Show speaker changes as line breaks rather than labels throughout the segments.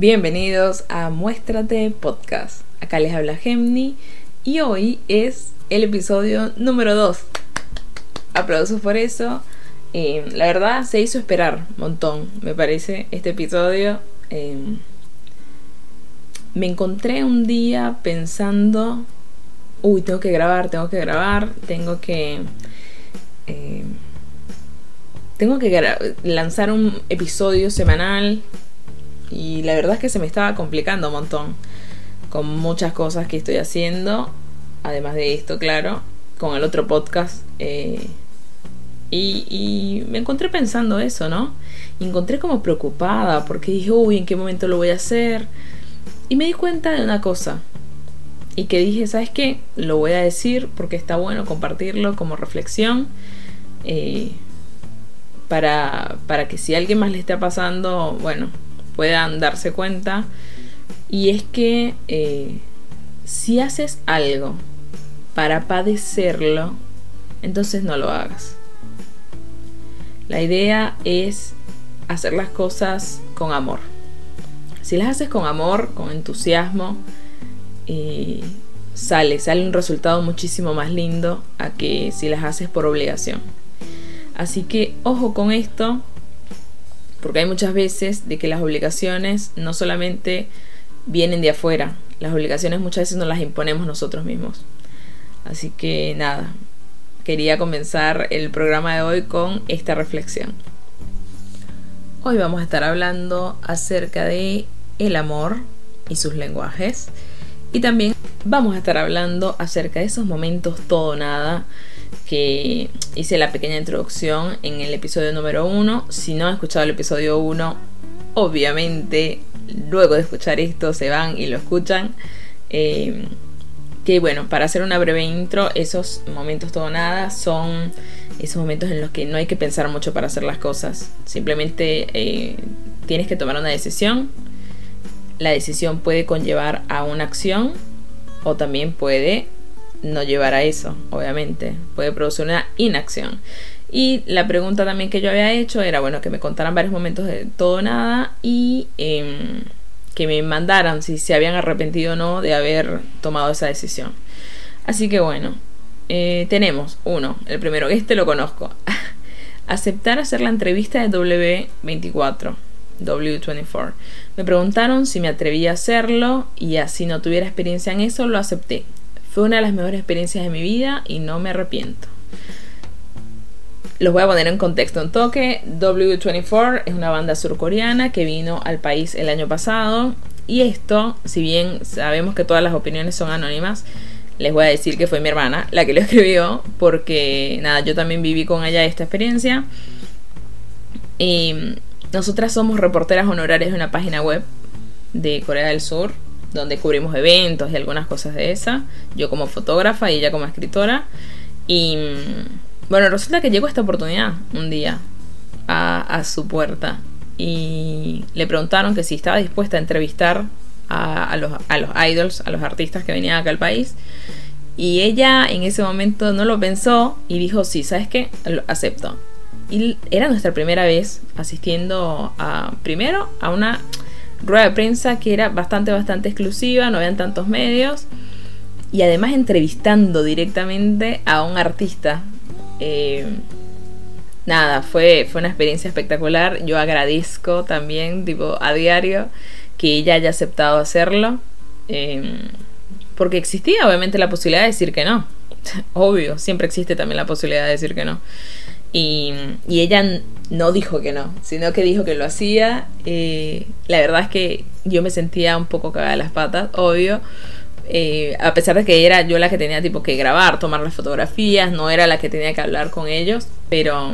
Bienvenidos a Muéstrate Podcast. Acá les habla Gemni y hoy es el episodio número 2. Aplausos por eso. Eh, la verdad se hizo esperar un montón, me parece, este episodio. Eh, me encontré un día pensando, uy, tengo que grabar, tengo que grabar, tengo que... Eh, tengo que lanzar un episodio semanal y la verdad es que se me estaba complicando un montón con muchas cosas que estoy haciendo, además de esto, claro, con el otro podcast. Eh, y, me encontré pensando eso, ¿no? Y encontré como preocupada porque dije, uy, ¿en qué momento lo voy a hacer? Y me di cuenta de una cosa. Y que dije, ¿sabes qué? Lo voy a decir porque está bueno compartirlo como reflexión. Eh, para, para que si a alguien más le está pasando, bueno, puedan darse cuenta. Y es que eh, si haces algo para padecerlo, entonces no lo hagas. La idea es hacer las cosas con amor. Si las haces con amor, con entusiasmo, eh, sale, sale un resultado muchísimo más lindo a que si las haces por obligación. Así que ojo con esto, porque hay muchas veces de que las obligaciones no solamente vienen de afuera, las obligaciones muchas veces nos las imponemos nosotros mismos. Así que nada, quería comenzar el programa de hoy con esta reflexión. Hoy vamos a estar hablando acerca de el amor y sus lenguajes y también vamos a estar hablando acerca de esos momentos todo nada que hice la pequeña introducción en el episodio número 1. Si no han escuchado el episodio 1, obviamente luego de escuchar esto se van y lo escuchan. Eh, que bueno, para hacer una breve intro, esos momentos todo nada son esos momentos en los que no hay que pensar mucho para hacer las cosas. Simplemente eh, tienes que tomar una decisión. La decisión puede conllevar a una acción o también puede no llevar a eso, obviamente. Puede producir una inacción. Y la pregunta también que yo había hecho era, bueno, que me contaran varios momentos de todo nada y em, que me mandaran si se habían arrepentido o no de haber tomado esa decisión. Así que bueno, eh, tenemos uno, el primero, este lo conozco. Aceptar hacer la entrevista de W24. W24. Me preguntaron si me atrevía a hacerlo y así no tuviera experiencia en eso, lo acepté. Fue una de las mejores experiencias de mi vida y no me arrepiento. Los voy a poner en contexto un toque. W24 es una banda surcoreana que vino al país el año pasado. Y esto, si bien sabemos que todas las opiniones son anónimas, les voy a decir que fue mi hermana la que lo escribió. Porque nada, yo también viví con ella esta experiencia. Y nosotras somos reporteras honorarias de una página web de Corea del Sur donde cubrimos eventos y algunas cosas de esa. Yo como fotógrafa y ella como escritora. Y bueno, resulta que llegó esta oportunidad un día a, su puerta y le preguntaron que si estaba dispuesta a entrevistar a, los, a los idols, a los artistas que venían acá al país. Y ella en ese momento no lo pensó y dijo, sí, ¿sabes qué? Lo acepto. Y era nuestra primera vez asistiendo primero, a una rueda de prensa que era bastante, bastante exclusiva, no habían tantos medios. Y además entrevistando directamente a un artista. Eh, nada, fue, fue una experiencia espectacular. Yo agradezco también, tipo, a diario, que ella haya aceptado hacerlo. Eh, porque existía obviamente la posibilidad de decir que no. Obvio, siempre existe también la posibilidad de decir que no. Y, ella no dijo que no, sino que dijo que lo hacía. Eh, la verdad es que yo me sentía un poco cagada de las patas, obvio. Eh, a pesar de que era yo la que tenía tipo que grabar, tomar las fotografías, no era la que tenía que hablar con ellos, pero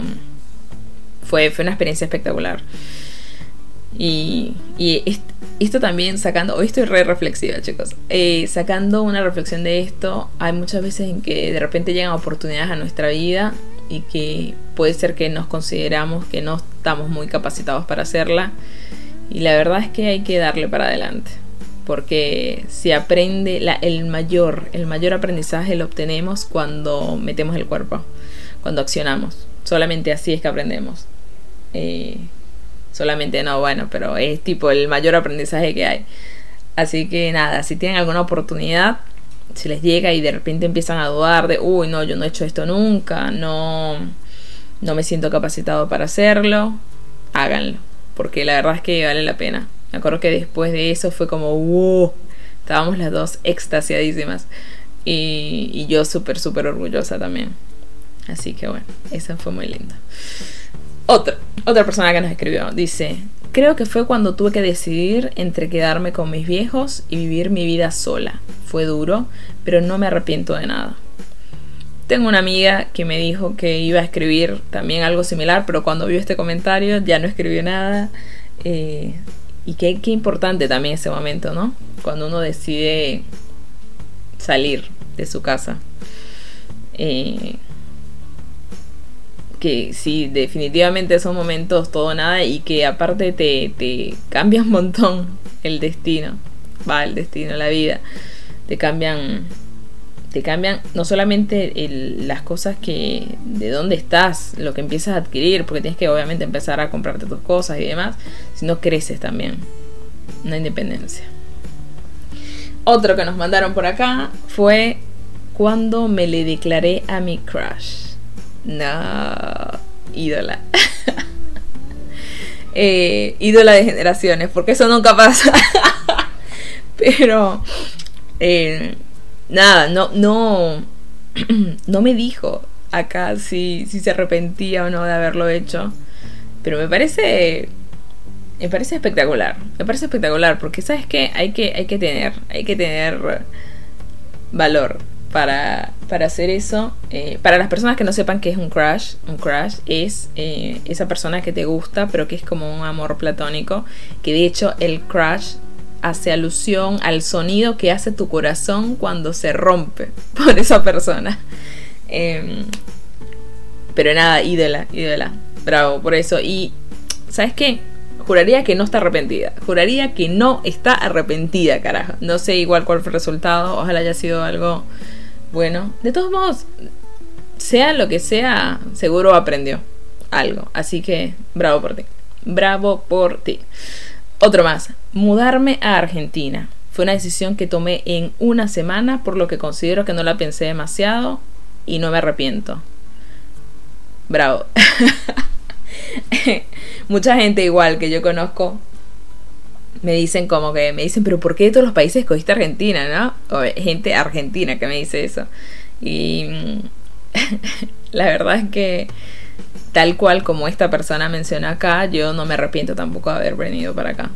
fue, fue una experiencia espectacular. Y, esto también sacando, hoy estoy re reflexiva chicos, eh, sacando una reflexión de esto, hay muchas veces en que de repente llegan oportunidades a nuestra vida y que puede ser que nos consideramos que no estamos muy capacitados para hacerla. Y la verdad es que hay que darle para adelante porque se aprende el mayor el mayor aprendizaje lo obtenemos cuando metemos el cuerpo cuando accionamos. Solamente así es que aprendemos. Eh, solamente no, bueno, pero es tipo el mayor aprendizaje que hay. Así que nada, si tienen alguna oportunidad, si les llega y de repente empiezan a dudar de, uy, no, yo no he hecho esto nunca, no, no me siento capacitado para hacerlo, háganlo, porque la verdad es que vale la pena. Me acuerdo que después de eso fue como, wow, estábamos las dos extasiadísimas y, y yo súper, súper orgullosa también. Así que bueno, esa fue muy linda. Otra, otra persona que nos escribió dice, creo que fue cuando tuve que decidir entre quedarme con mis viejos y vivir mi vida sola. Fue duro, pero no me arrepiento de nada. Tengo una amiga que me dijo que iba a escribir también algo similar, pero cuando vio este comentario ya no escribió nada. Eh, y qué, importante también ese momento, ¿no? Cuando uno decide salir de su casa. Eh, que sí, definitivamente son momentos todo nada y que aparte te, te cambia un montón el destino, va, el destino, la vida, te cambian, te cambian no solamente las cosas que, de dónde estás, lo que empiezas a adquirir, porque tienes que obviamente empezar a comprarte tus cosas y demás, sino creces también, una independencia. Otro que nos mandaron por acá fue cuando me le declaré a mi crush. No, ídola. eh, ídola de generaciones, porque eso nunca pasa. Pero, eh, nada, no, no, no me dijo acá si, si se arrepentía o no de haberlo hecho. Pero me parece me parece espectacular. Me parece espectacular porque sabes que hay que hay que tener, hay que tener valor para, hacer eso. Eh, para las personas que no sepan qué es un crush, un crush es eh, esa persona que te gusta, pero que es como un amor platónico. Que de hecho el crush hace alusión al sonido que hace tu corazón cuando se rompe por esa persona. Em, pero nada, ídola, ídola. Bravo por eso. Y, ¿sabes qué? Juraría que no está arrepentida. Juraría que no está arrepentida, carajo. No sé igual cuál fue el resultado. Ojalá haya sido algo bueno. De todos modos, sea lo que sea, seguro aprendió algo. Así que, bravo por ti. Bravo por ti. Otro más. Mudarme a Argentina. Fue una decisión que tomé en una semana, por lo que considero que no la pensé demasiado y no me arrepiento. Bravo. mucha gente igual que yo conozco me dicen como que me dicen, pero ¿por qué de todos los países escogiste Argentina, no? Gente argentina que me dice eso. Y la verdad es que tal cual como esta persona menciona acá, yo no me arrepiento tampoco de haber venido para acá.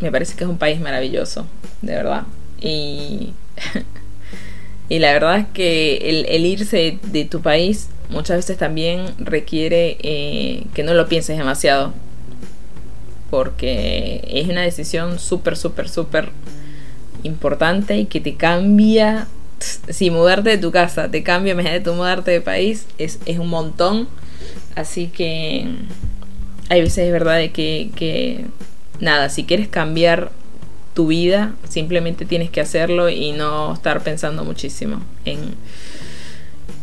Me parece que es un país maravilloso, de verdad. Y, y la verdad es que el, irse de tu país muchas veces también requiere eh, que no lo pienses demasiado. Porque es una decisión súper, súper, súper importante y que te cambia. Si mudarte de tu casa te cambia, imagínate tú mudarte de país, es, es un montón. Así que hay veces es verdad de que, que nada, si quieres cambiar tu vida, simplemente tienes que hacerlo y no estar pensando muchísimo en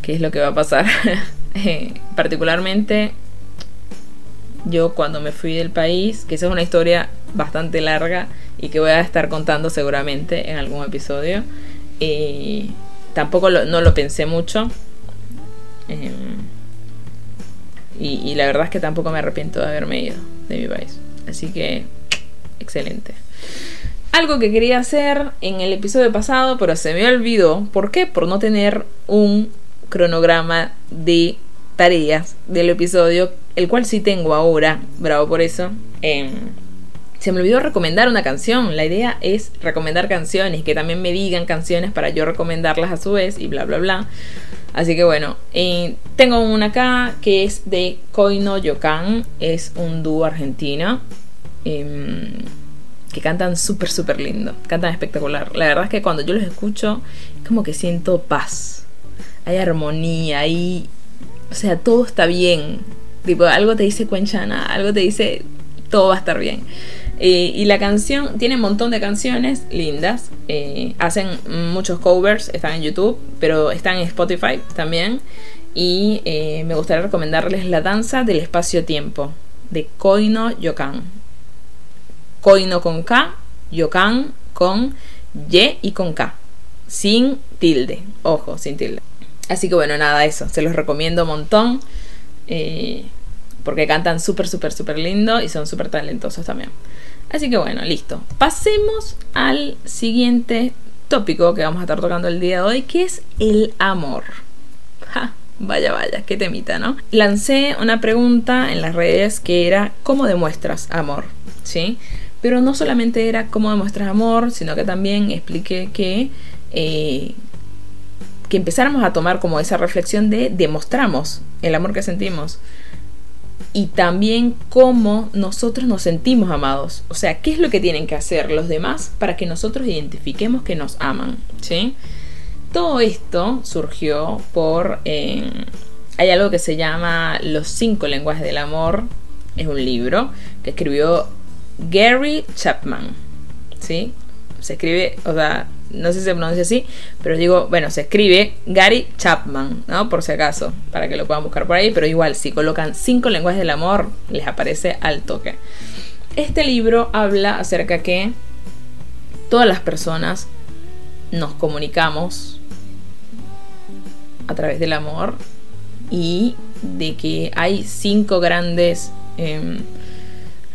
qué es lo que va a pasar. Eh, particularmente yo cuando me fui del país, que esa es una historia bastante larga y que voy a estar contando seguramente en algún episodio, eh, tampoco no lo pensé mucho. Eh, y, y, la verdad es que tampoco me arrepiento de haberme ido de mi país. Así que, excelente. Algo que quería hacer en el episodio pasado, pero se me olvidó. ¿Por qué? Por no tener un cronograma de tareas del episodio, el cual sí tengo ahora, bravo por eso. Em, se me olvidó recomendar una canción. La idea es recomendar canciones, que también me digan canciones para yo recomendarlas a su vez y bla, bla, bla. Así que bueno, eh, tengo una acá que es de Koino Yokan, es un dúo argentino. Em, que cantan súper, súper lindo, cantan espectacular. La verdad es que cuando yo los escucho, es como que siento paz, hay armonía, hay o sea, todo está bien. Tipo, algo te dice Cuenchana, algo te dice todo va a estar bien. Y la canción tiene un montón de canciones lindas. Eh, hacen muchos covers, están en YouTube, pero están en Spotify también. Y eh, me gustaría recomendarles La danza del espacio-tiempo de Koino Yokan. Koino con K, Yokan con Y y con K. Sin tilde. Ojo, sin tilde. Así que bueno, nada, eso. Se los recomiendo un montón. Eh, porque cantan súper, súper, súper lindo y son súper talentosos también. Así que bueno, listo. Pasemos al siguiente tópico que vamos a estar tocando el día de hoy, que es el amor. vaya, vaya, qué temita, ¿no? Lancé una pregunta en las redes que era ¿cómo demuestras amor? ¿Sí? Pero no solamente era cómo demuestras amor, sino que también expliqué que, eh, que empezáramos a tomar como esa reflexión de demostramos el amor que sentimos y también cómo nosotros nos sentimos amados. O sea, qué es lo que tienen que hacer los demás para que nosotros identifiquemos que nos aman. ¿sí? Todo esto surgió por... Eh, hay algo que se llama Los cinco lenguajes del amor. Es un libro que escribió Gary Chapman. ¿Sí? Se escribe, o sea, no sé si se pronuncia así, pero digo, bueno, se escribe Gary Chapman, ¿no? Por si acaso, para que lo puedan buscar por ahí, pero igual, si colocan cinco lenguajes del amor, les aparece al toque. Este libro habla acerca que todas las personas nos comunicamos a través del amor y de que hay cinco grandes em,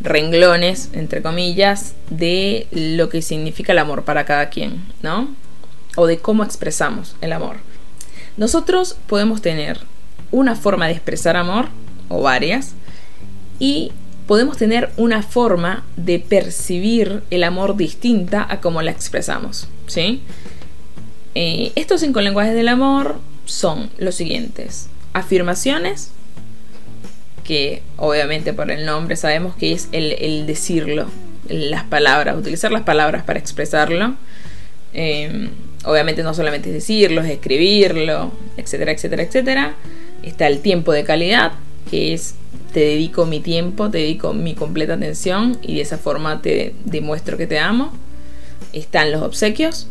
renglones, entre comillas, de lo que significa el amor para cada quien, ¿no? O de cómo expresamos el amor. Nosotros podemos tener una forma de expresar amor, o varias, y podemos tener una forma de percibir el amor distinta a cómo la expresamos, ¿sí? Eh, estos cinco lenguajes del amor son los siguientes. Afirmaciones, que obviamente por el nombre sabemos que es el, decirlo, las palabras, utilizar las palabras para expresarlo. Em, obviamente no solamente es decirlo, es escribirlo, etcétera, etcétera, etcétera. Está el tiempo de calidad, que es te dedico mi tiempo, te dedico mi completa atención y de esa forma te demuestro que te amo. Están los obsequios,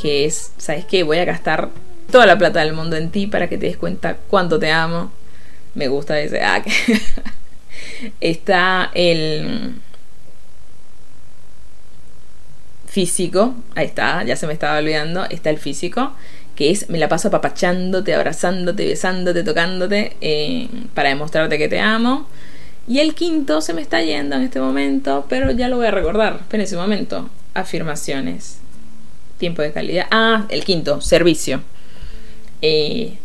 que es, ¿sabes qué? Voy a gastar toda la plata del mundo en ti para que te des cuenta cuánto te amo me gusta ese. Ah, está el físico. Ahí está, ya se me estaba olvidando. Está el físico. Que es, me la paso apapachándote, abrazándote, besándote, tocándote. Eh, para demostrarte que te amo. Y el quinto se me está yendo en este momento. Pero ya lo voy a recordar. Espera ese momento. Afirmaciones. Tiempo de calidad. Ah, el quinto, servicio. Eh,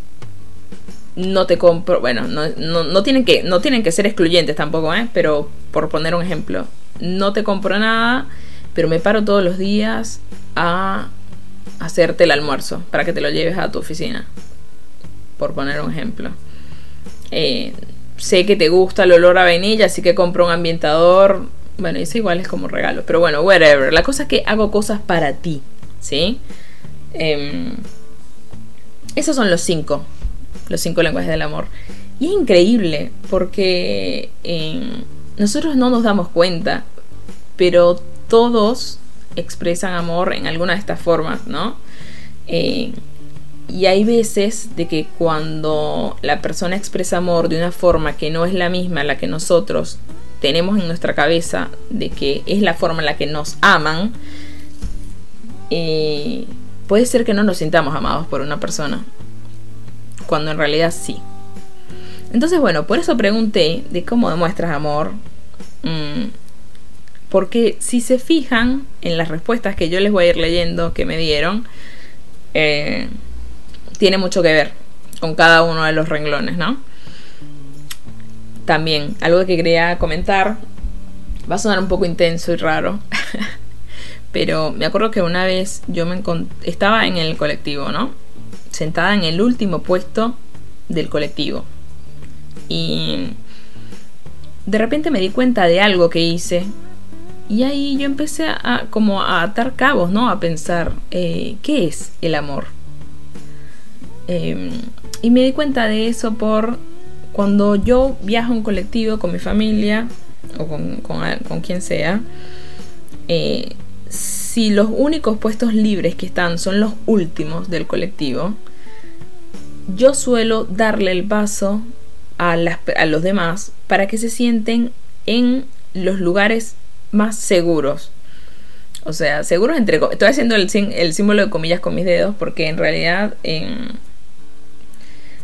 no te compro, bueno, no, no, tienen que, no tienen que ser excluyentes tampoco, ¿eh? pero por poner un ejemplo, no te compro nada, pero me paro todos los días a hacerte el almuerzo para que te lo lleves a tu oficina, por poner un ejemplo. Eh, sé que te gusta el olor a vainilla, así que compro un ambientador. Bueno, eso igual es como regalo, pero bueno, whatever. La cosa es que hago cosas para ti, ¿sí? Em, esos son los cinco los cinco lenguajes del amor. Y es increíble porque eh, nosotros no nos damos cuenta, pero todos expresan amor en alguna de estas formas, ¿no? Eh, y hay veces de que cuando la persona expresa amor de una forma que no es la misma la que nosotros tenemos en nuestra cabeza, de que es la forma en la que nos aman, eh, puede ser que no nos sintamos amados por una persona cuando en realidad sí. Entonces, bueno, por eso pregunté de cómo demuestras amor. Mm, porque si se fijan en las respuestas que yo les voy a ir leyendo que me dieron, eh, tiene mucho que ver con cada uno de los renglones, ¿no? También, algo que quería comentar, va a sonar un poco intenso y raro, pero me acuerdo que una vez yo me estaba en el colectivo, ¿no? Sentada en el último puesto del colectivo. Y de repente me di cuenta de algo que hice. Y ahí yo empecé a, como a atar cabos, ¿no? A pensar, eh, ¿qué es el amor? Em, y me di cuenta de eso por cuando yo viajo en colectivo con mi familia o con, con, quien sea. Eh, si los únicos puestos libres que están son los últimos del colectivo, yo suelo darle el paso a, los demás para que se sienten en los lugares más seguros. O sea, seguros entre... Estoy haciendo el, símbolo de comillas con mis dedos porque en realidad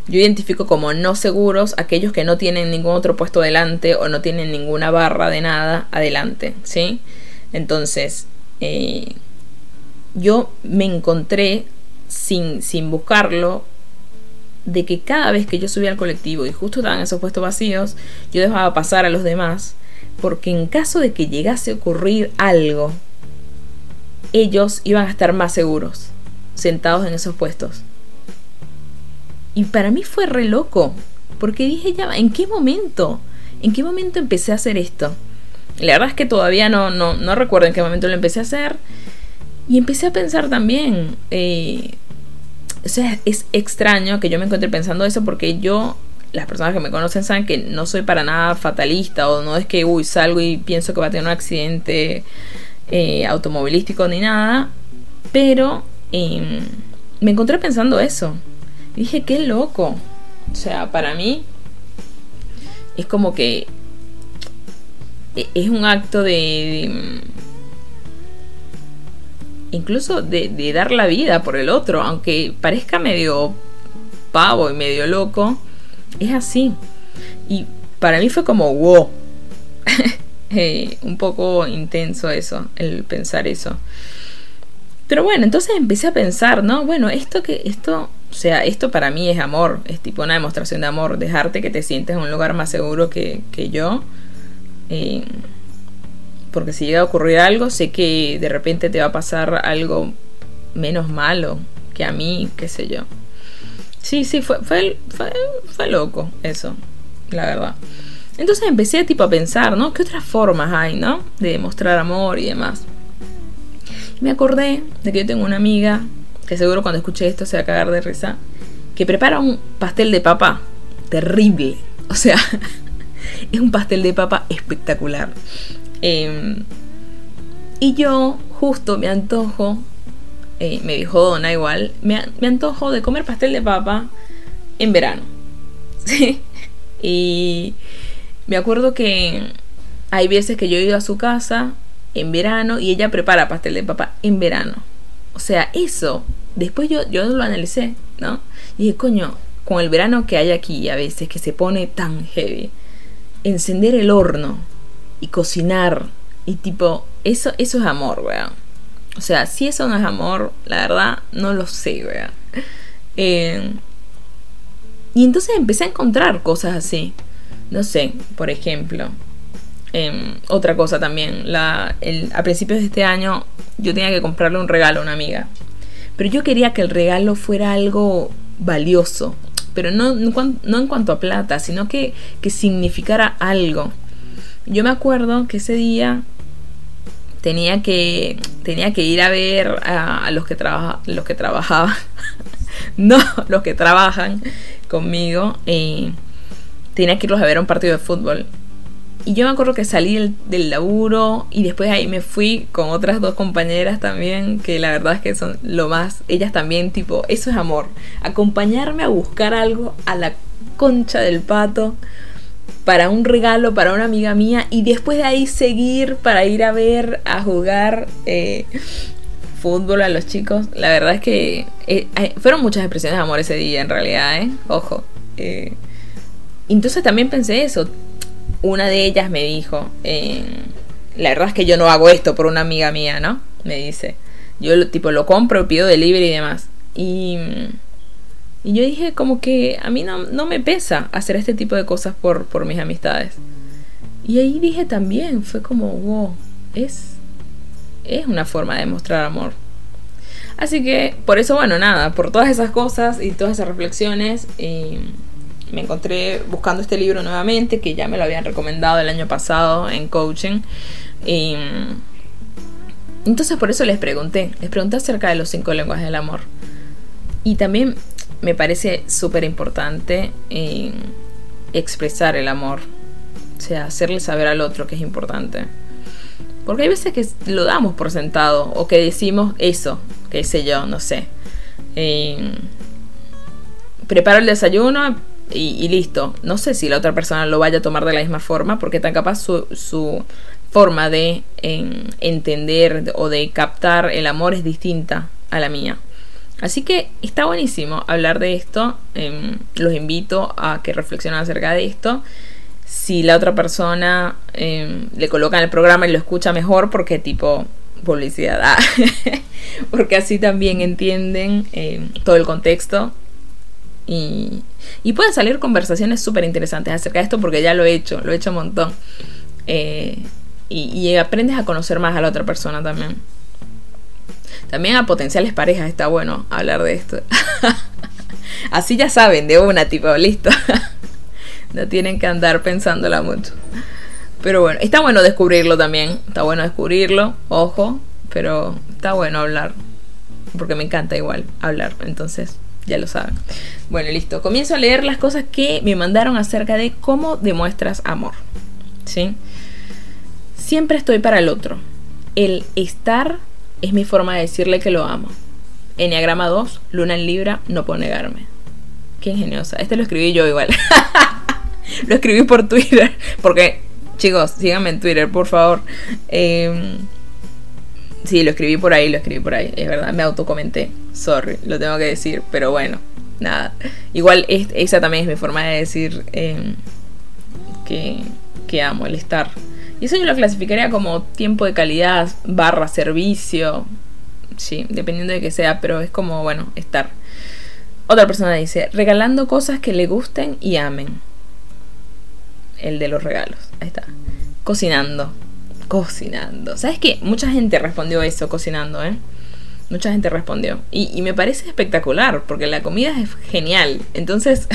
yo identifico como no seguros aquellos que no tienen ningún otro puesto delante o no tienen ninguna barra de nada adelante, ¿sí? Entonces, eh, yo me encontré sin, sin buscarlo de que cada vez que yo subía al colectivo y justo estaban esos puestos vacíos, yo dejaba pasar a los demás, porque en caso de que llegase a ocurrir algo, ellos iban a estar más seguros, sentados en esos puestos. Y para mí fue re loco, porque dije ya, ¿en qué momento? ¿En qué momento empecé a hacer esto? La verdad es que todavía no, no, no recuerdo en qué momento lo empecé a hacer. Y empecé a pensar también, eh, o sea, es extraño que yo me encuentre pensando eso porque yo, las personas que me conocen saben que no soy para nada fatalista o no es que, uy, salgo y pienso que va a tener un accidente eh, automovilístico ni nada, pero em, me encontré pensando eso. Y dije, qué loco. O sea, para mí es como que es un acto de, incluso de, de, dar la vida por el otro, aunque parezca medio pavo y medio loco, es así. Y para mí fue como, wow, eh, un poco intenso eso, el pensar eso. Pero bueno, entonces empecé a pensar, ¿no? Bueno, esto que, esto, o sea, esto para mí es amor, es tipo una demostración de amor, dejarte que te sientes en un lugar más seguro que, que yo. Eh, porque si llega a ocurrir algo, sé que de repente te va a pasar algo menos malo que a mí, qué sé yo. Sí, sí, fue, fue, fue, fue loco eso, la verdad. Entonces empecé tipo a pensar, ¿no? ¿Qué otras formas hay, ¿no? De demostrar amor y demás. Y me acordé de que yo tengo una amiga, que seguro cuando escuche esto se va a cagar de risa, que prepara un pastel de papa terrible. O sea, es un pastel de papa espectacular. Em, y yo justo me antojo, eh, me dijo Dona igual, me, me antojo de comer pastel de papa en verano. ¿Sí? Y me acuerdo que hay veces que yo he ido a su casa en verano y ella prepara pastel de papa en verano. O sea, eso, después yo, yo lo analicé, ¿no? Y dije, coño, con el verano que hay aquí a veces, que se pone tan heavy, encender el horno y cocinar y tipo, eso, eso es amor, weón. O sea, si eso no es amor, la verdad, no lo sé, weón. Eh, y entonces empecé a encontrar cosas así no sé, por ejemplo. Em, otra cosa también, a principios de este año yo tenía que comprarle un regalo a una amiga. Pero yo quería que el regalo fuera algo valioso. Pero no, no, en cuanto a plata, sino que, que significara algo. Yo me acuerdo que ese día tenía que, tenía que ir a ver a, los, que los que trabajaban. no, los que trabajan conmigo. Eh, tenía que irlos a ver a un partido de fútbol. Y yo me acuerdo que salí del, laburo y después ahí me fui con otras dos compañeras también, que la verdad es que son lo más, ellas también, tipo, eso es amor. Acompañarme a buscar algo a la concha del pato para un regalo para una amiga mía y después de ahí seguir para ir a ver, a jugar eh, fútbol a los chicos. La verdad es que eh, fueron muchas expresiones de amor ese día en realidad, ¿eh? Ojo. Eh, entonces también pensé eso. Una de ellas me dijo, eh, la verdad es que yo no hago esto por una amiga mía, ¿no? Me dice. Yo tipo lo compro, pido delivery y demás. Y, y yo dije como que a mí no, no, me pesa hacer este tipo de cosas por, por mis amistades. Y ahí dije también, fue como, wow, es, es una forma de mostrar amor. Así que, por eso, bueno, nada, por todas esas cosas y todas esas reflexiones, eh, me encontré buscando este libro nuevamente, que ya me lo habían recomendado el año pasado en coaching. Y, entonces por eso les pregunté, les pregunté acerca de los cinco lenguajes del amor. Y también me parece súper importante eh, expresar el amor, o sea, hacerle saber al otro que es importante. Porque hay veces que lo damos por sentado o que decimos eso, qué sé yo, no sé. Eh, preparo el desayuno, y, listo. No sé si la otra persona lo vaya a tomar de la misma forma, porque tan capaz su, forma de entender o de captar el amor es distinta a la mía. Así que está buenísimo hablar de esto. Em, los invito a que reflexionen acerca de esto. Si la otra persona em, le coloca en el programa y lo escucha mejor, porque tipo publicidad, ah, porque así también entienden em, todo el contexto y, pueden salir conversaciones súper interesantes acerca de esto porque ya lo he hecho, lo he hecho un montón. Eh, y, aprendes a conocer más a la otra persona también. También a potenciales parejas está bueno hablar de esto. Así ya saben, de una, tipo, listo. no tienen que andar pensándola mucho. Pero bueno, está bueno descubrirlo también. Está bueno descubrirlo, ojo. Pero está bueno hablar. Porque me encanta igual hablar. Entonces, ya lo saben. Bueno, listo. Comienzo a leer las cosas que me mandaron acerca de cómo demuestras amor. ¿Sí? Siempre estoy para el otro. El estar es mi forma de decirle que lo amo. Enneagrama 2, Luna en Libra, no puedo negarme. Qué ingeniosa. Este lo escribí yo igual. lo escribí por Twitter. Porque, chicos, síganme en Twitter, por favor. Eh, sí, lo escribí por ahí, lo escribí por ahí. Es verdad, me autocomenté. Sorry, lo tengo que decir. Pero bueno, nada. Igual esa también es mi forma de decir em, que, que amo, el estar. Y eso yo lo clasificaría como tiempo de calidad barra servicio. Sí, dependiendo de que sea, pero es como, bueno, estar. Otra persona dice, regalando cosas que le gusten y amen. El de los regalos. Ahí está. Cocinando. Cocinando. ¿Sabes qué? Mucha gente respondió eso, cocinando, ¿eh? Mucha gente respondió. Y, y me parece espectacular, porque la comida es genial. Entonces,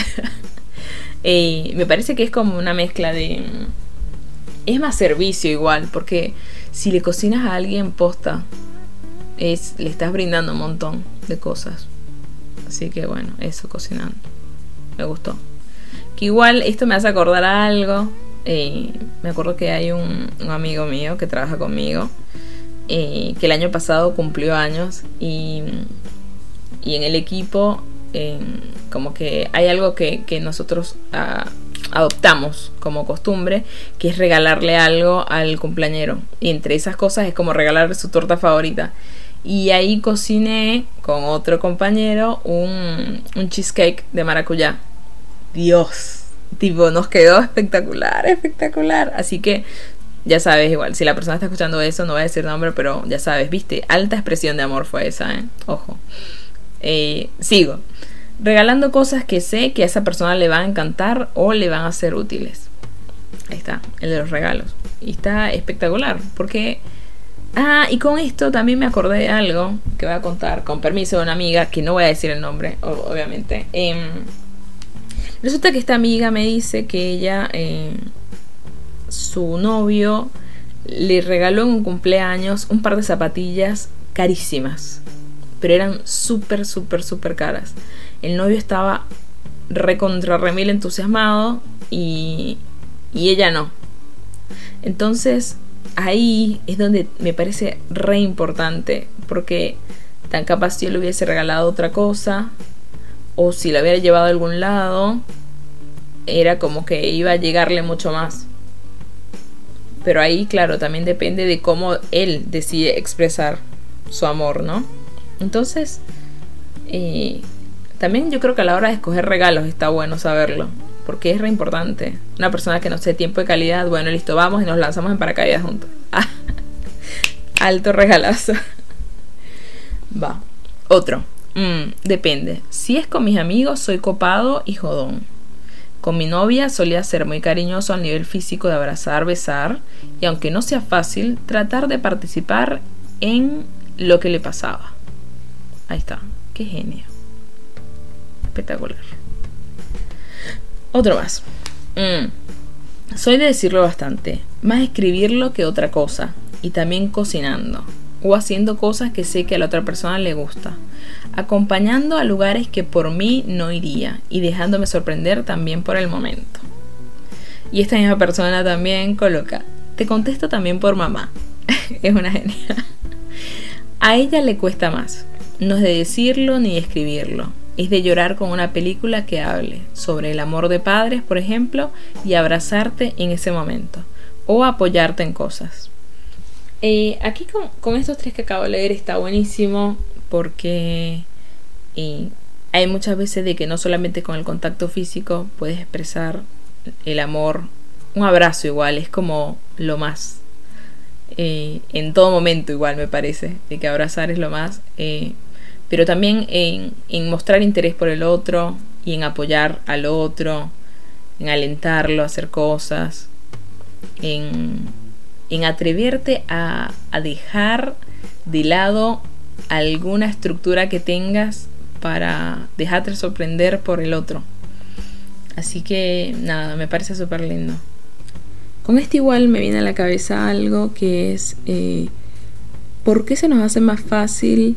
me parece que es como una mezcla de es más servicio igual, porque si le cocinas a alguien posta, es, le estás brindando un montón de cosas. Así que bueno, eso cocinando. Me gustó. Que igual esto me hace acordar algo. Eh, me acuerdo que hay un, amigo mío que trabaja conmigo. Eh, que el año pasado cumplió años. Y, y en el equipo, como que hay algo que, que nosotros ah, adoptamos como costumbre, que es regalarle algo al cumpleañero. Y entre esas cosas es como regalarle su torta favorita. Y ahí cociné con otro compañero un, un cheesecake de maracuyá. Dios, tipo, nos quedó espectacular, espectacular. Así que ya sabes, igual, si la persona está escuchando eso, no voy a decir nombre, pero ya sabes, viste, alta expresión de amor fue esa, ¿eh? Ojo. Eh, sigo regalando cosas que sé que a esa persona le va a encantar o le van a ser útiles. Ahí está, el de los regalos. Y está espectacular, porque... Ah, y con esto también me acordé de algo que voy a contar, con permiso de una amiga, que no voy a decir el nombre, obviamente. Em, resulta que esta amiga me dice que ella, em, su novio, le regaló en un cumpleaños un par de zapatillas carísimas, pero eran súper, súper, súper caras el novio estaba recontra remil entusiasmado y, y ella no. Entonces ahí es donde me parece re importante porque tan capaz si yo le hubiese regalado otra cosa o si la hubiera llevado a algún lado era como que iba a llegarle mucho más. Pero ahí, claro, también depende de cómo él decide expresar su amor, ¿no? Entonces, eh, también yo creo que a la hora de escoger regalos está bueno saberlo, porque es re importante. Una persona que no sé tiempo de calidad, bueno, listo, vamos y nos lanzamos en paracaídas juntos. alto regalazo. Va. Otro. Mm, depende. Si es con mis amigos, soy copado y jodón. Con mi novia solía ser muy cariñoso al nivel físico de abrazar, besar y aunque no sea fácil, tratar de participar en lo que le pasaba. Ahí está. Qué genio espectacular. Otro más. Mm. Soy de decirlo bastante, más escribirlo que otra cosa, y también cocinando, o haciendo cosas que sé que a la otra persona le gusta, acompañando a lugares que por mí no iría, y dejándome sorprender también por el momento. Y esta misma persona también coloca, te contesto también por mamá. es una genia. A ella le cuesta más, no es de decirlo ni de escribirlo, es de llorar con una película que hable sobre el amor de padres, por ejemplo, y abrazarte en ese momento, o apoyarte en cosas. Eh, aquí con, estos tres que acabo de leer está buenísimo porque eh, hay muchas veces de que no solamente con el contacto físico puedes expresar el amor, un abrazo igual, es como lo más. Eh, en todo momento igual me parece, de que abrazar es lo más pero también en, mostrar interés por el otro y en apoyar al otro, en alentarlo a hacer cosas, en, atreverte a, a dejar de lado alguna estructura que tengas para dejarte sorprender por el otro. Así que nada, me parece súper lindo. Con este igual me viene a la cabeza algo que es eh, ¿por qué se nos hace más fácil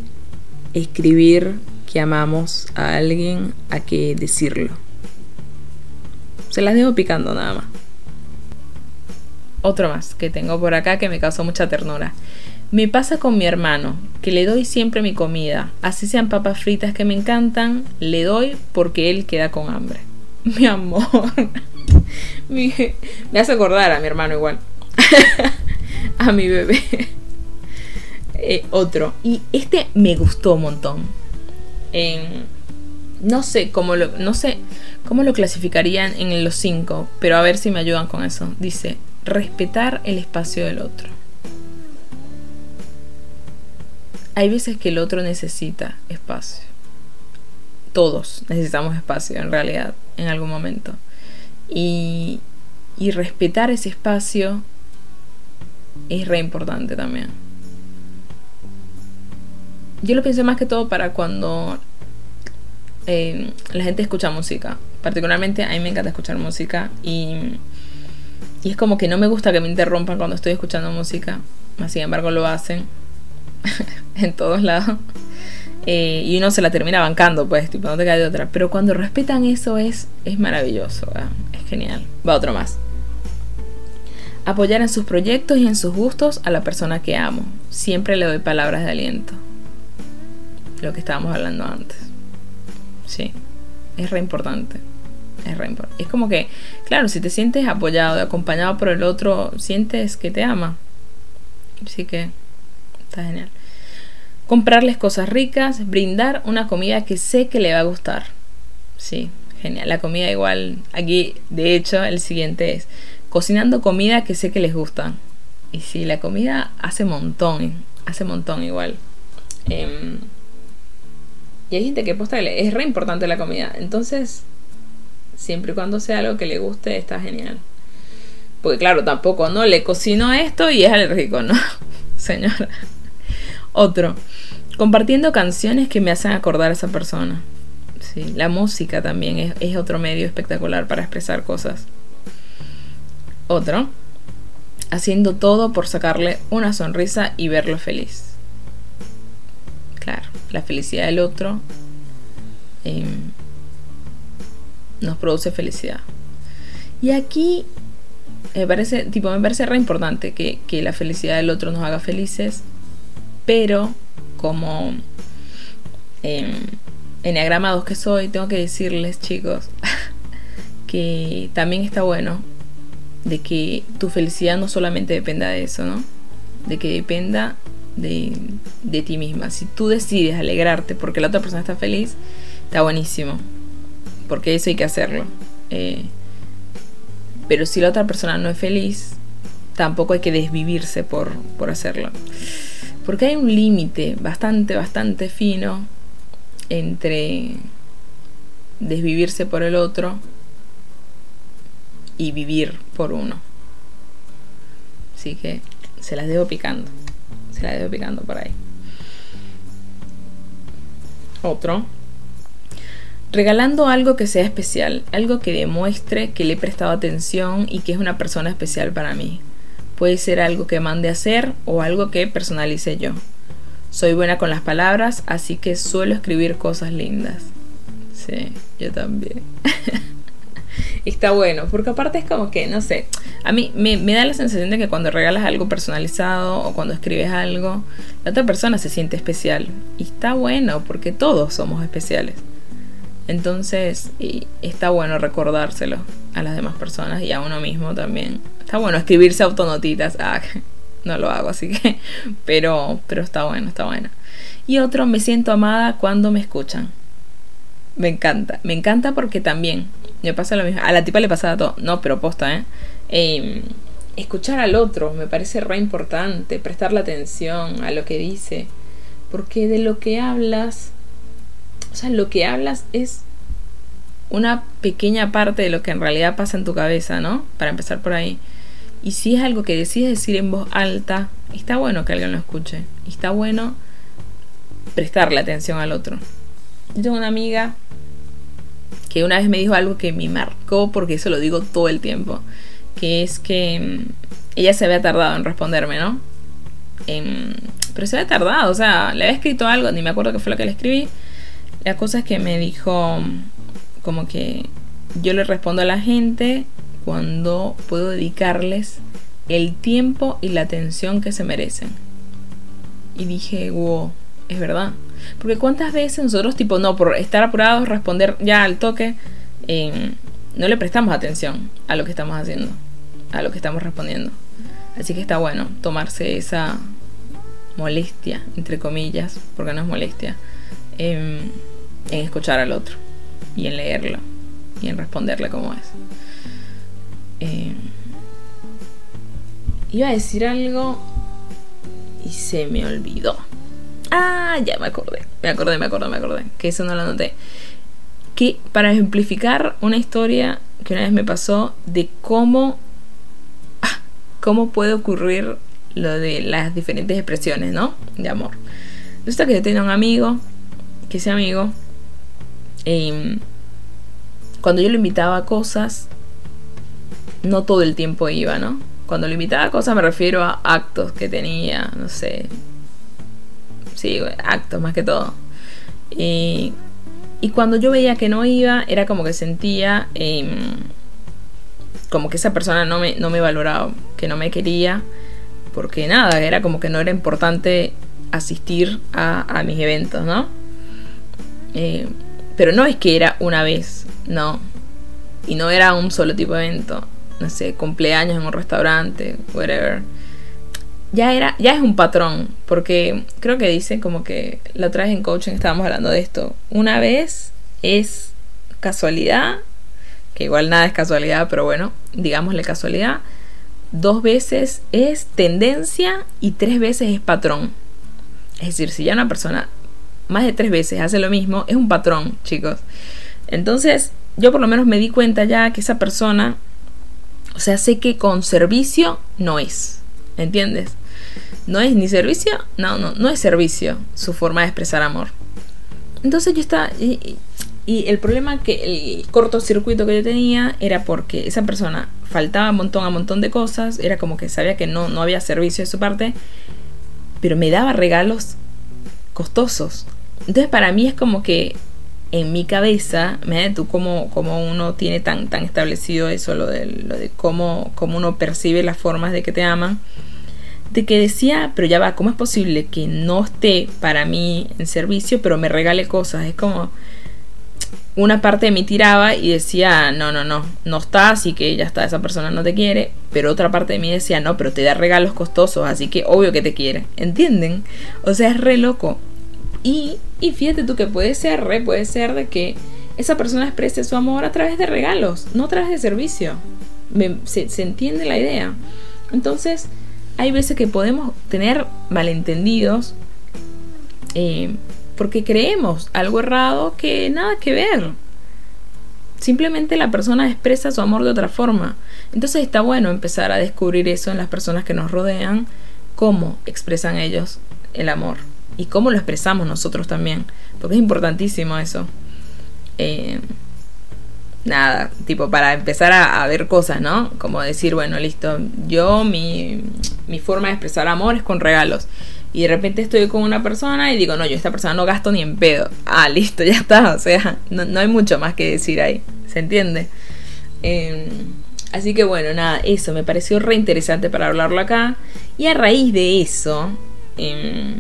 escribir que amamos a alguien a que decirlo. Se las dejo picando nada más. Otro más que tengo por acá que me causó mucha ternura. Me pasa con mi hermano, que le doy siempre mi comida. Así sean papas fritas que me encantan, le doy porque él queda con hambre. Mi amor. me hace acordar a mi hermano igual. a mi bebé. Eh, otro. Y este me gustó un montón. no sé cómo lo, no sé cómo lo clasificarían en los cinco, pero a ver si me ayudan con eso. Dice, respetar el espacio del otro. Hay veces que el otro necesita espacio. Todos necesitamos espacio en realidad, en algún momento. Y, respetar ese espacio es re importante también yo lo pienso más que todo para cuando eh, la gente escucha música. Particularmente a mí me encanta escuchar música y, y es como que no me gusta que me interrumpan cuando estoy escuchando música. Sin embargo lo hacen en todos lados. Eh, y uno se la termina bancando, pues, tipo, no te cae de otra. Pero cuando respetan eso es, es maravilloso, es genial. Va otro más. Apoyar en sus proyectos y en sus gustos a la persona que amo. Siempre le doy palabras de aliento lo que estábamos hablando antes. Sí, es re importante. Es, re importante. es como que, claro, si te sientes apoyado, acompañado por el otro, sientes que te ama. Así que está genial. Comprarles cosas ricas, brindar una comida que sé que le va a gustar. Sí, genial. La comida igual, aquí de hecho el siguiente es cocinando comida que sé que les gusta. Y sí, la comida hace montón, hace montón igual. Eh, y hay gente que posta es re importante la comida. Entonces, siempre y cuando sea algo que le guste, está genial. Porque claro, tampoco, ¿no? Le cocino esto y es alérgico, ¿no? Señora. Otro. Compartiendo canciones que me hacen acordar a esa persona. Sí, la música también es, otro medio espectacular para expresar cosas. Otro. Haciendo todo por sacarle una sonrisa y verlo feliz. Claro la felicidad del otro em, nos produce felicidad. Y aquí me parece, tipo, me parece re importante que, la felicidad del otro nos haga felices, pero como eh, enneagramados que soy, tengo que decirles, chicos, que también está bueno de que tu felicidad no solamente dependa de eso, ¿no? De que dependa de, ti misma. Si tú decides alegrarte porque la otra persona está feliz, está buenísimo. Porque eso hay que hacerlo. Eh, pero si la otra persona no es feliz, tampoco hay que desvivirse por, por hacerlo. Porque hay un límite bastante, bastante fino entre desvivirse por el otro y vivir por uno. Así que se las dejo picando. Se la dejo picando por ahí. Otro. Regalando algo que sea especial, algo que demuestre que le he prestado atención y que es una persona especial para mí. Puede ser algo que mande hacer o algo que personalice yo. Soy buena con las palabras, así que suelo escribir cosas lindas. Sí, yo también. está bueno, porque aparte es como que, no sé, a mí me, da la sensación de que cuando regalas algo personalizado o cuando escribes algo, la otra persona se siente especial. Y está bueno, porque todos somos especiales. Entonces, está bueno recordárselo a las demás personas y a uno mismo también. Está bueno escribirse autonotitas. Ah, no lo hago, así que. Pero, pero está bueno, está bueno. Y otro, me siento amada cuando me escuchan. Me encanta. Me encanta porque también me pasa lo mismo. A la tipa le pasa todo. No, pero posta, ¿eh? eh escuchar al otro me parece re importante. Prestarle atención a lo que dice. Porque de lo que hablas. O sea, lo que hablas es una pequeña parte de lo que en realidad pasa en tu cabeza, ¿no? Para empezar por ahí. Y si es algo que decides decir en voz alta, está bueno que alguien lo escuche. Y está bueno prestarle atención al otro. Yo tengo una amiga que una vez me dijo algo que me marcó porque eso lo digo todo el tiempo, que es que mm, ella se había tardado en responderme, ¿no? pero se había tardado, o sea, le había escrito algo, ni me acuerdo qué fue lo que le escribí. La cosa es que me dijo como que yo le respondo a la gente cuando puedo dedicarles el tiempo y la atención que se merecen. Y dije, wow, es verdad. Porque cuántas veces nosotros, tipo, no, por estar apurados, responder ya al toque, eh, no le prestamos atención a lo que estamos haciendo, a lo que estamos respondiendo. Así que está bueno tomarse esa molestia, entre comillas, porque no es molestia, en escuchar al otro y en leerlo y en responderle como es. Eh, iba a decir algo y se me olvidó. Ah, ya me acordé. Me acordé, me acordé, me acordé. Que eso no lo noté. Que para ejemplificar una historia que una vez me pasó de cómo. Ah, cómo puede ocurrir lo de las diferentes expresiones, ¿no? De amor. Resulta que yo tenía un amigo, que ese amigo, em, cuando yo lo invitaba a cosas, no todo el tiempo iba, ¿no? Cuando lo invitaba a cosas me refiero a actos que tenía, no sé. Sí, actos más que todo. Y, cuando yo veía que no iba, era como que sentía em, como que esa persona no me, no me valoraba, que no me quería, porque nada, era como que no era importante asistir a, mis eventos, ¿no? Eh, pero no es que era una vez, no. Y no era un solo tipo de evento no sé, cumpleaños en un restaurante, whatever. Ya era, ya es un patrón, porque creo que dice como que la otra vez en coaching estábamos hablando de esto. Una vez es casualidad, que igual nada es casualidad, pero bueno, digámosle casualidad. Dos veces es tendencia y tres veces es patrón. Es decir, si ya una persona más de tres veces hace lo mismo, es un patrón, chicos. Entonces, yo por lo menos me di cuenta ya que esa persona o sea, sé que con servicio no es. ¿Entiendes? No es ni servicio, no, no, no es servicio su forma de expresar amor. Entonces yo estaba... Y, el problema que el cortocircuito que yo tenía era porque esa persona faltaba un montón a montón de cosas, era como que sabía que no, no había servicio de su parte, pero me daba regalos costosos. Entonces para mí es como que en mi cabeza, me tú cómo, cómo, uno tiene tan, tan establecido eso, lo de, lo de cómo, cómo uno percibe las formas de que te aman, de que decía, pero ya va, ¿cómo es posible que no esté para mí en servicio, pero me regale cosas? Es como una parte de mí tiraba y decía, no, no, no, no está, así que ya está, esa persona no te quiere, pero otra parte de mí decía, no, pero te da regalos costosos, así que obvio que te quiere, ¿entienden? O sea, es re loco. Y, fíjate tú que puede ser, puede ser de que esa persona exprese su amor a través de regalos, no a través de servicio. se, entiende la idea. Entonces, hay veces que podemos tener malentendidos eh, porque creemos algo errado que nada que ver. Simplemente la persona expresa su amor de otra forma. Entonces está bueno empezar a descubrir eso en las personas que nos rodean, cómo expresan ellos el amor y cómo lo expresamos nosotros también, porque es importantísimo eso. Eh, nada, tipo para empezar a, ver cosas, ¿no? Como decir, bueno, listo, yo mi, mi forma de expresar amor es con regalos. Y de repente estoy con una persona y digo, no, yo esta persona no gasto ni en pedo. Ah, listo, ya está. O sea, no, hay mucho más que decir ahí. ¿Se entiende? Em, así que bueno, nada, eso me pareció re interesante para hablarlo acá. Y a raíz de eso, em,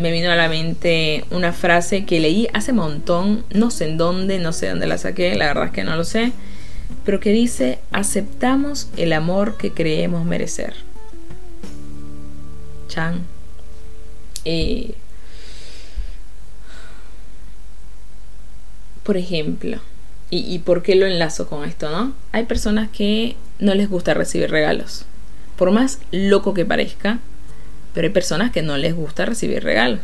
me vino a la mente una frase que leí hace montón, no sé en dónde, no sé dónde la saqué, la verdad es que no lo sé, pero que dice, aceptamos el amor que creemos merecer. Chan. Eh, por ejemplo, y por qué lo enlazo con esto, ¿no? Hay personas que no les gusta recibir regalos. Por más loco que parezca, pero hay personas que no les gusta recibir regalos.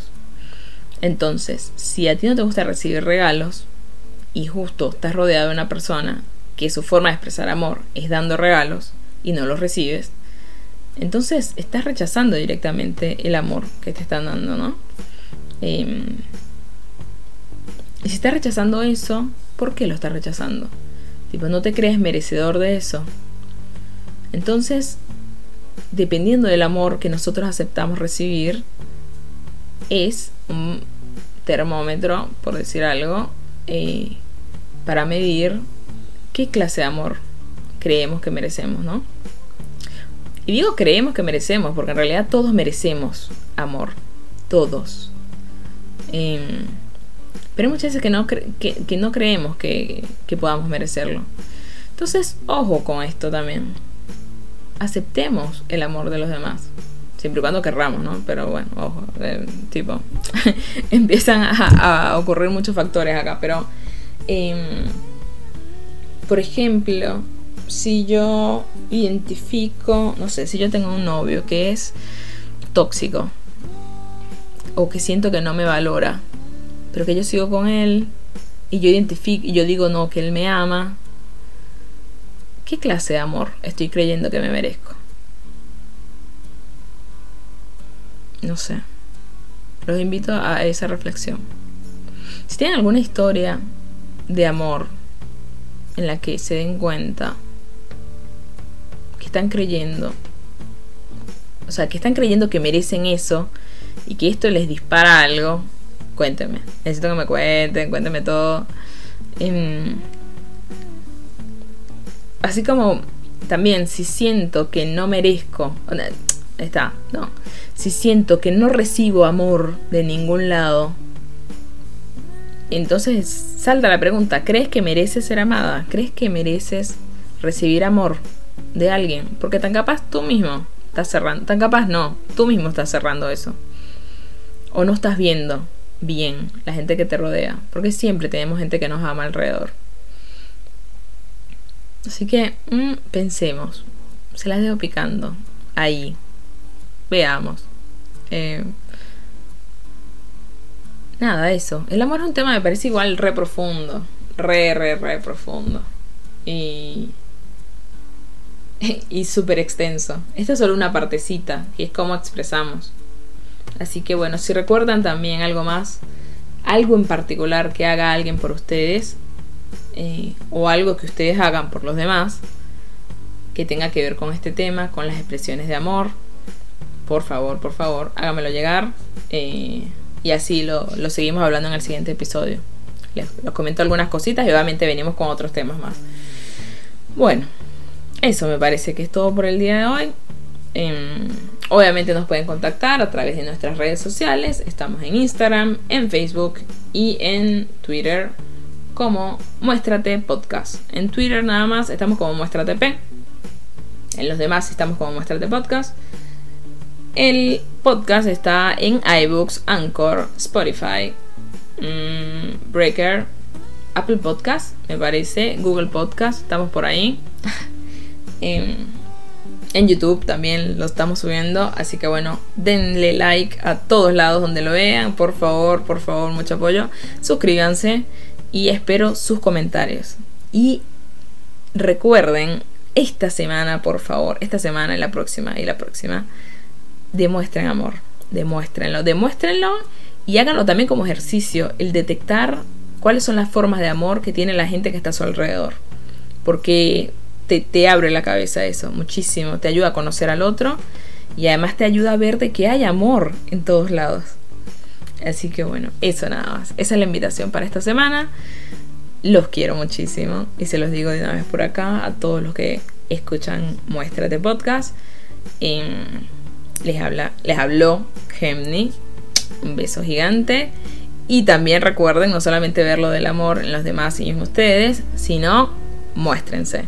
Entonces, si a ti no te gusta recibir regalos y justo estás rodeado de una persona que su forma de expresar amor es dando regalos y no los recibes, entonces estás rechazando directamente el amor que te están dando, ¿no? Em, y si estás rechazando eso, ¿por qué lo estás rechazando? Tipo, no te crees merecedor de eso. Entonces, dependiendo del amor que nosotros aceptamos recibir, es un termómetro, por decir algo, eh, para medir qué clase de amor creemos que merecemos, ¿no? Y digo creemos que merecemos, porque en realidad todos merecemos amor, todos. Em, pero hay muchas veces que no, que, no creemos que, que podamos merecerlo. Entonces, ojo con esto también aceptemos el amor de los demás. Siempre y cuando querramos, ¿no? Pero bueno, ojo, eh, tipo, empiezan a, ocurrir muchos factores acá. Pero, em, por ejemplo, si yo identifico, no sé, si yo tengo un novio que es tóxico o que siento que no me valora, pero que yo sigo con él y yo identifico y yo digo no, que él me ama, ¿Qué clase de amor estoy creyendo que me merezco? No sé. Los invito a esa reflexión. Si tienen alguna historia de amor en la que se den cuenta que están creyendo, o sea, que están creyendo que merecen eso y que esto les dispara algo, cuéntenme. Necesito que me cuenten, cuéntenme todo. En así como también si siento que no merezco, está, no, si siento que no recibo amor de ningún lado, entonces salta la pregunta, ¿crees que mereces ser amada? ¿Crees que mereces recibir amor de alguien? Porque tan capaz tú mismo estás cerrando, tan capaz no, tú mismo estás cerrando eso. O no estás viendo bien la gente que te rodea, porque siempre tenemos gente que nos ama alrededor. Así que mm, pensemos. Se las dejo picando. Ahí. Veamos. Eh, nada, eso. El amor es un tema, me parece igual re profundo. Re, re, re profundo. Y. Y súper extenso. Esta es solo una partecita, que es cómo expresamos. Así que bueno, si recuerdan también algo más, algo en particular que haga alguien por ustedes, eh, o algo que ustedes hagan por los demás que tenga que ver con este tema, con las expresiones de amor, por favor, por favor, hágamelo llegar eh, y así lo, seguimos hablando en el siguiente episodio. Les, comento algunas cositas y obviamente venimos con otros temas más. Bueno, eso me parece que es todo por el día de hoy. Em, obviamente nos pueden contactar a través de nuestras redes sociales. Estamos en Instagram, en Facebook y en Twitter como Muéstrate Podcast. En Twitter nada más estamos como Muéstrate P. En los demás estamos como Muéstrate Podcast. El podcast está en iBooks, Anchor, Spotify, mm, Breaker, Apple Podcast, me parece, Google Podcast, estamos por ahí. en, en YouTube también lo estamos subiendo, así que bueno, denle like a todos lados donde lo vean, por favor, por favor, mucho apoyo. Suscríbanse y espero sus comentarios. Y recuerden, esta semana, por favor, esta semana y la próxima y la próxima, demuestren amor, demuéstrenlo, demuéstrenlo y háganlo también como ejercicio, el detectar cuáles son las formas de amor que tiene la gente que está a su alrededor. Porque te, te abre la cabeza eso muchísimo, te ayuda a conocer al otro y además te ayuda a ver de que hay amor en todos lados. Así que bueno, eso nada más. Esa es la invitación para esta semana. Los quiero muchísimo y se los digo de una vez por acá a todos los que escuchan Muéstrate Podcast. les, habla, les habló Gemni. Un beso gigante. Y también recuerden no solamente ver lo del amor en los demás y en ustedes, sino muéstrense.